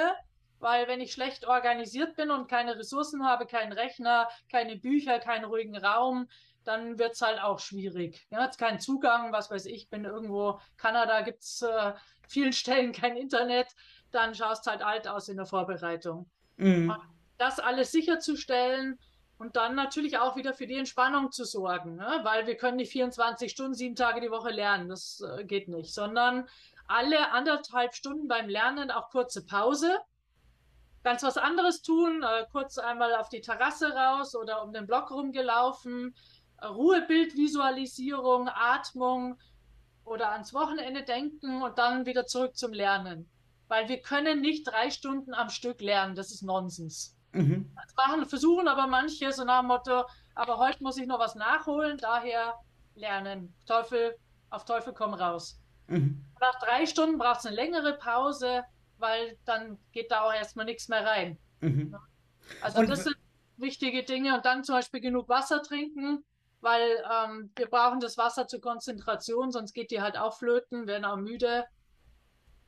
weil wenn ich schlecht organisiert bin und keine Ressourcen habe, keinen Rechner, keine Bücher, keinen ruhigen Raum, dann wird es halt auch schwierig. Ja, jetzt keinen Zugang, was weiß ich, bin irgendwo, Kanada gibt es äh, vielen Stellen kein Internet, dann schaust halt alt aus in der Vorbereitung. Mhm. Das alles sicherzustellen und dann natürlich auch wieder für die Entspannung zu sorgen, ne? weil wir können nicht 24 Stunden, sieben Tage die Woche lernen, das äh, geht nicht, sondern alle anderthalb Stunden beim Lernen auch kurze Pause ganz was anderes tun, äh, kurz einmal auf die Terrasse raus oder um den Block rumgelaufen, äh, Ruhebildvisualisierung, Atmung oder ans Wochenende denken und dann wieder zurück zum Lernen. Weil wir können nicht drei Stunden am Stück lernen, das ist Nonsens. Mhm. Das machen, versuchen aber manche so nach dem Motto, aber heute muss ich noch was nachholen, daher lernen. Teufel, auf Teufel komm raus. Mhm. Nach drei Stunden braucht es eine längere Pause, weil dann geht da auch erstmal nichts mehr rein. Mhm. Also und das sind wichtige Dinge. Und dann zum Beispiel genug Wasser trinken, weil ähm, wir brauchen das Wasser zur Konzentration, sonst geht die halt auch flöten, werden auch müde.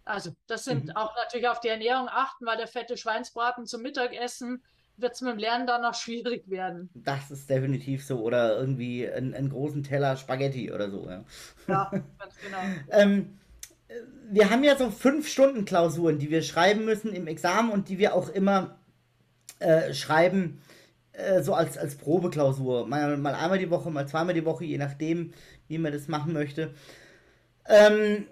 Also das sind mhm. auch natürlich auf die Ernährung achten, weil der fette Schweinsbraten zum Mittagessen wird es mit dem Lernen dann noch schwierig werden. Das ist definitiv so. Oder irgendwie einen, großen Teller Spaghetti oder so. Ja, ja ganz genau. ähm, wir haben ja so fünf Stunden Klausuren, die wir schreiben müssen im Examen und die wir auch immer äh, schreiben, äh, so als, als Probeklausur. Mal, mal einmal die Woche, mal zweimal die Woche, je nachdem, wie man das machen möchte. Ähm,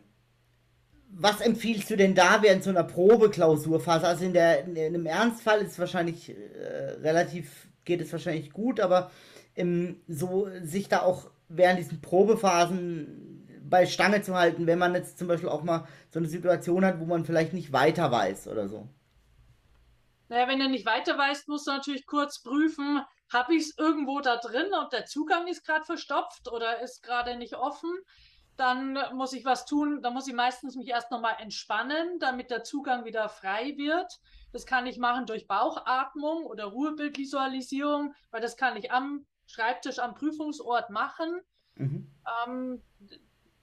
was empfiehlst du denn da während so einer Probeklausurphase? Also in, der, in, in einem Ernstfall ist wahrscheinlich äh, relativ, geht es wahrscheinlich gut, aber im, so sich da auch während diesen Probephasen bei Stange zu halten, wenn man jetzt zum Beispiel auch mal so eine Situation hat, wo man vielleicht nicht weiter weiß oder so. Naja, wenn du nicht weiter weißt, musst du natürlich kurz prüfen, habe ich es irgendwo da drin und der Zugang ist gerade verstopft oder ist gerade nicht offen dann muss ich was tun, dann muss ich meistens mich erst nochmal entspannen, damit der Zugang wieder frei wird. Das kann ich machen durch Bauchatmung oder Ruhebildvisualisierung, weil das kann ich am Schreibtisch, am Prüfungsort machen. Mhm. Ähm,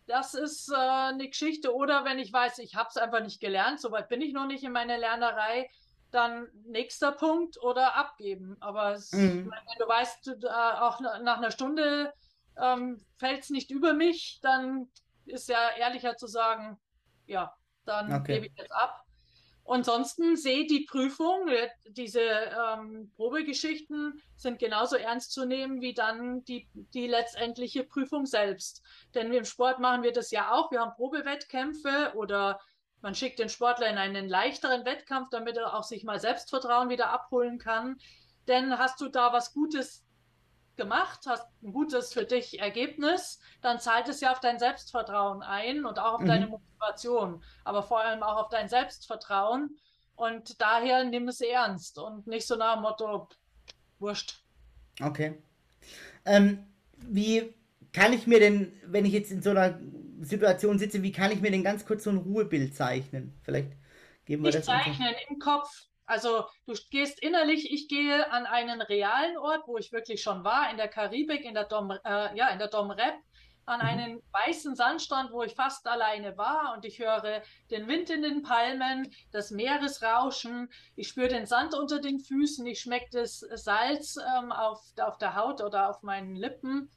das ist äh, eine Geschichte. Oder wenn ich weiß, ich habe es einfach nicht gelernt, soweit bin ich noch nicht in meiner Lernerei, dann nächster Punkt oder abgeben. Aber es, mhm. wenn du weißt, äh, auch nach einer Stunde ähm, fällt es nicht über mich, dann ist ja ehrlicher zu sagen, ja, dann okay. gebe ich jetzt ab. Ansonsten sehe die Prüfung, äh, diese ähm, Probegeschichten sind genauso ernst zu nehmen wie dann die, die letztendliche Prüfung selbst. Denn im Sport machen wir das ja auch. Wir haben Probewettkämpfe oder man schickt den Sportler in einen leichteren Wettkampf, damit er auch sich mal Selbstvertrauen wieder abholen kann. Denn hast du da was Gutes gemacht, hast ein gutes für dich Ergebnis, dann zahlt es ja auf dein Selbstvertrauen ein und auch auf mhm. deine Motivation, aber vor allem auch auf dein Selbstvertrauen. Und daher nimm es ernst und nicht so nach dem Motto, wurscht. Okay. Ähm, wie kann ich mir denn, wenn ich jetzt in so einer Situation sitze, wie kann ich mir denn ganz kurz so ein Ruhebild zeichnen? Vielleicht geben wir nicht das. Zeichnen im Kopf also du gehst innerlich, ich gehe an einen realen Ort, wo ich wirklich schon war, in der Karibik, in der Dom, äh, ja, in der Dom Rep, an mhm. einen weißen Sandstrand, wo ich fast alleine war und ich höre den Wind in den Palmen, das Meeresrauschen, ich spüre den Sand unter den Füßen, ich schmecke das Salz ähm, auf, auf der Haut oder auf meinen Lippen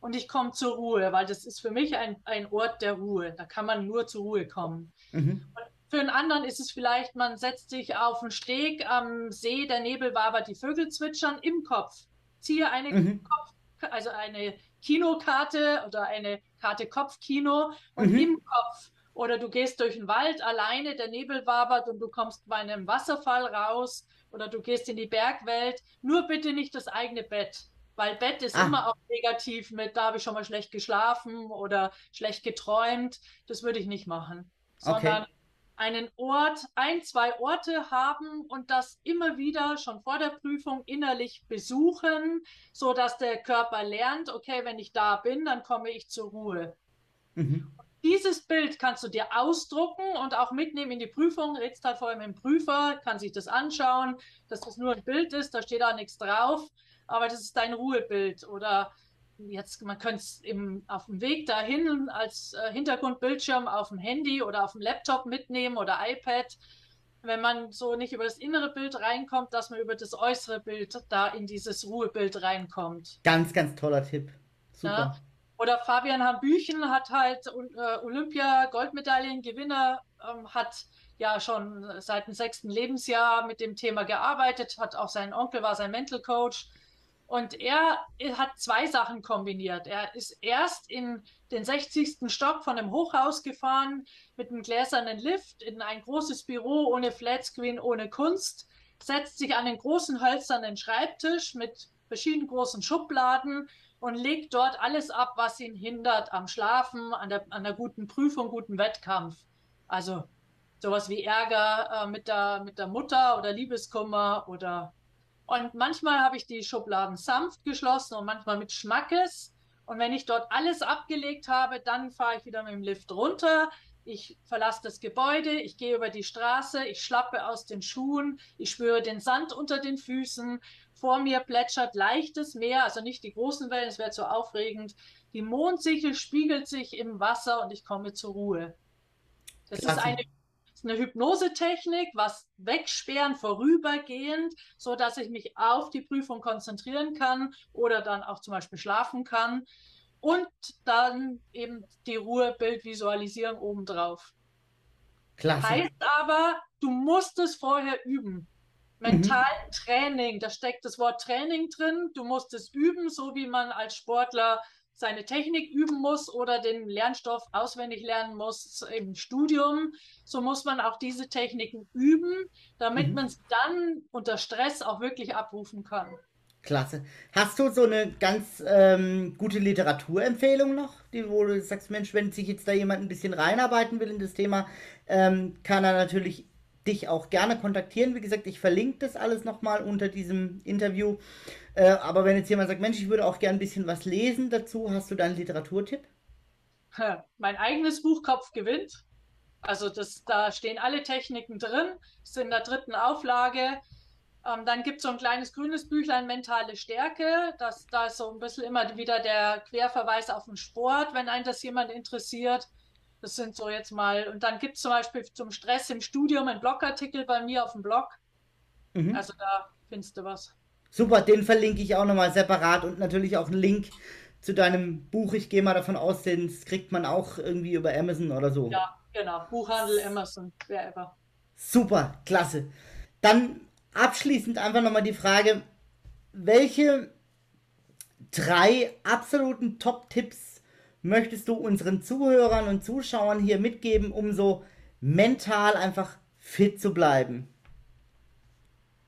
und ich komme zur Ruhe, weil das ist für mich ein, ein Ort der Ruhe. Da kann man nur zur Ruhe kommen. Mhm. Und für einen anderen ist es vielleicht, man setzt sich auf einen Steg am See, der Nebel wabert, die Vögel zwitschern im Kopf. Ziehe eine mhm. Kopf, also eine Kinokarte oder eine Karte Kopfkino und mhm. im Kopf. Oder du gehst durch den Wald alleine, der Nebel wabert und du kommst bei einem Wasserfall raus oder du gehst in die Bergwelt. Nur bitte nicht das eigene Bett, weil Bett ist ah. immer auch negativ mit, da habe ich schon mal schlecht geschlafen oder schlecht geträumt. Das würde ich nicht machen. Sondern okay einen Ort, ein, zwei Orte haben und das immer wieder schon vor der Prüfung innerlich besuchen, so dass der Körper lernt, okay, wenn ich da bin, dann komme ich zur Ruhe. Mhm. Dieses Bild kannst du dir ausdrucken und auch mitnehmen in die Prüfung. Redst halt vor allem im Prüfer, kann sich das anschauen, dass das nur ein Bild ist, da steht auch nichts drauf, aber das ist dein Ruhebild oder jetzt, man könnte es auf dem Weg dahin als äh, Hintergrundbildschirm auf dem Handy oder auf dem Laptop mitnehmen oder iPad. Wenn man so nicht über das innere Bild reinkommt, dass man über das äußere Bild da in dieses Ruhebild reinkommt. Ganz, ganz toller Tipp. Super. Ja? Oder Fabian Hambüchen hat halt äh, Olympia-Goldmedaillengewinner, ähm, hat ja schon seit dem sechsten Lebensjahr mit dem Thema gearbeitet, hat auch sein Onkel war sein Mental Coach und er hat zwei Sachen kombiniert. Er ist erst in den 60. Stock von einem Hochhaus gefahren mit einem gläsernen Lift in ein großes Büro ohne Flatscreen, ohne Kunst, setzt sich an einen großen hölzernen Schreibtisch mit verschiedenen großen Schubladen und legt dort alles ab, was ihn hindert am Schlafen, an der, an der guten Prüfung, guten Wettkampf. Also sowas wie Ärger äh, mit, der, mit der Mutter oder Liebeskummer oder und manchmal habe ich die Schubladen sanft geschlossen und manchmal mit Schmackes. Und wenn ich dort alles abgelegt habe, dann fahre ich wieder mit dem Lift runter ich verlasse das Gebäude, ich gehe über die Straße, ich schlappe aus den Schuhen, ich spüre den Sand unter den Füßen, vor mir plätschert leichtes Meer, also nicht die großen Wellen, es wäre zu aufregend. Die Mondsichel spiegelt sich im Wasser und ich komme zur Ruhe. Das Klasse. ist eine, eine Hypnosetechnik, was wegsperren, vorübergehend, so dass ich mich auf die Prüfung konzentrieren kann oder dann auch zum Beispiel schlafen kann und dann eben die Ruhebild visualisieren obendrauf. Klasse. Heißt aber, du musst es vorher üben. Mental mhm. Training, da steckt das Wort Training drin. Du musst es üben, so wie man als Sportler seine Technik üben muss oder den Lernstoff auswendig lernen muss im Studium. So muss man auch diese Techniken üben, damit mhm. man es dann unter Stress auch wirklich abrufen kann. Klasse. Hast du so eine ganz ähm, gute Literaturempfehlung noch, die, wo du sagst, Mensch, wenn sich jetzt da jemand ein bisschen reinarbeiten will in das Thema, ähm, kann er natürlich dich auch gerne kontaktieren. Wie gesagt, ich verlinke das alles nochmal unter diesem Interview. Äh, aber wenn jetzt jemand sagt, Mensch, ich würde auch gerne ein bisschen was lesen dazu, hast du da einen Literaturtipp? Mein eigenes Buch Kopf gewinnt. Also das, da stehen alle Techniken drin, ist in der dritten Auflage. Ähm, dann gibt es so ein kleines grünes Büchlein Mentale Stärke. Das, da ist so ein bisschen immer wieder der Querverweis auf den Sport, wenn einen das jemand interessiert. Das sind so jetzt mal, und dann gibt es zum Beispiel zum Stress im Studium einen Blogartikel bei mir auf dem Blog. Mhm. Also da findest du was. Super, den verlinke ich auch nochmal separat und natürlich auch einen Link zu deinem Buch. Ich gehe mal davon aus, den kriegt man auch irgendwie über Amazon oder so. Ja, genau. Buchhandel, Amazon, wer ever. Super, klasse. Dann abschließend einfach nochmal die Frage, welche drei absoluten Top-Tipps möchtest du unseren Zuhörern und Zuschauern hier mitgeben, um so mental einfach fit zu bleiben?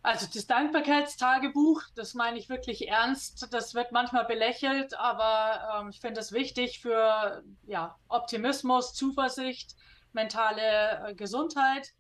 Also das Dankbarkeitstagebuch, das meine ich wirklich ernst. Das wird manchmal belächelt, aber ähm, ich finde es wichtig für ja, Optimismus, Zuversicht, mentale äh, Gesundheit.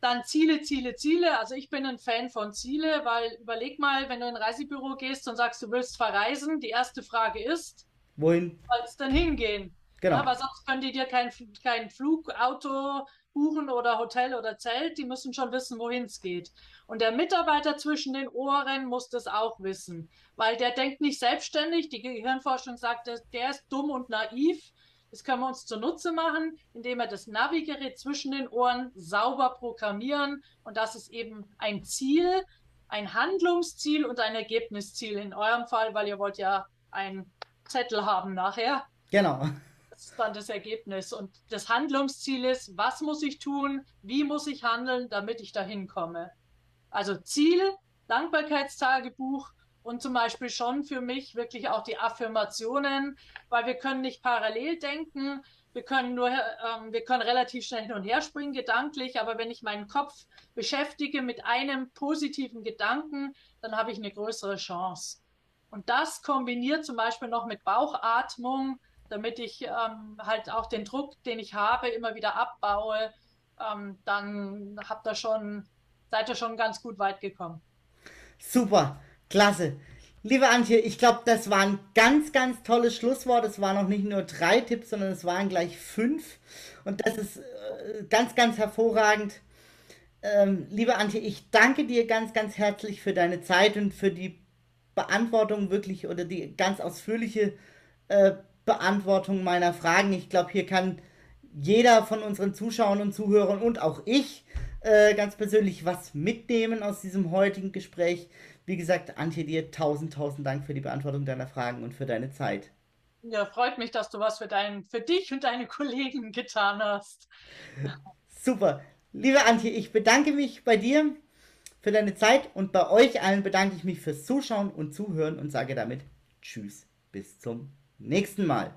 Dann Ziele, Ziele, Ziele. Also ich bin ein Fan von Ziele, weil überleg mal, wenn du in ein Reisebüro gehst und sagst, du willst verreisen, die erste Frage ist, wohin soll es denn hingehen? Genau. aber sonst können die dir kein, kein Flug, Auto buchen oder Hotel oder Zelt. Die müssen schon wissen, wohin es geht. Und der Mitarbeiter zwischen den Ohren muss das auch wissen, weil der denkt nicht selbstständig. Die Gehirnforschung sagt, der ist dumm und naiv das können wir uns zunutze machen, indem wir das Navigerät zwischen den Ohren sauber programmieren. Und das ist eben ein Ziel, ein Handlungsziel und ein Ergebnisziel in eurem Fall, weil ihr wollt ja einen Zettel haben nachher. Genau. Das ist dann das Ergebnis. Und das Handlungsziel ist, was muss ich tun, wie muss ich handeln, damit ich dahin komme. Also Ziel, Dankbarkeitstagebuch, und zum Beispiel schon für mich wirklich auch die Affirmationen, weil wir können nicht parallel denken, wir können nur, ähm, wir können relativ schnell hin und her springen gedanklich, aber wenn ich meinen Kopf beschäftige mit einem positiven Gedanken, dann habe ich eine größere Chance. Und das kombiniert zum Beispiel noch mit Bauchatmung, damit ich ähm, halt auch den Druck, den ich habe, immer wieder abbaue, ähm, dann habt ihr schon, seid ihr schon ganz gut weit gekommen. Super. Klasse. Liebe Antje, ich glaube, das war ein ganz, ganz tolles Schlusswort. Es waren noch nicht nur drei Tipps, sondern es waren gleich fünf. Und das ist äh, ganz, ganz hervorragend. Ähm, liebe Antje, ich danke dir ganz, ganz herzlich für deine Zeit und für die Beantwortung wirklich oder die ganz ausführliche äh, Beantwortung meiner Fragen. Ich glaube, hier kann jeder von unseren Zuschauern und Zuhörern und auch ich äh, ganz persönlich was mitnehmen aus diesem heutigen Gespräch. Wie gesagt, Antje, dir tausend, tausend Dank für die Beantwortung deiner Fragen und für deine Zeit. Ja, freut mich, dass du was für, dein, für dich und deine Kollegen getan hast. Super. Liebe Antje, ich bedanke mich bei dir für deine Zeit und bei euch allen bedanke ich mich fürs Zuschauen und Zuhören und sage damit Tschüss, bis zum nächsten Mal.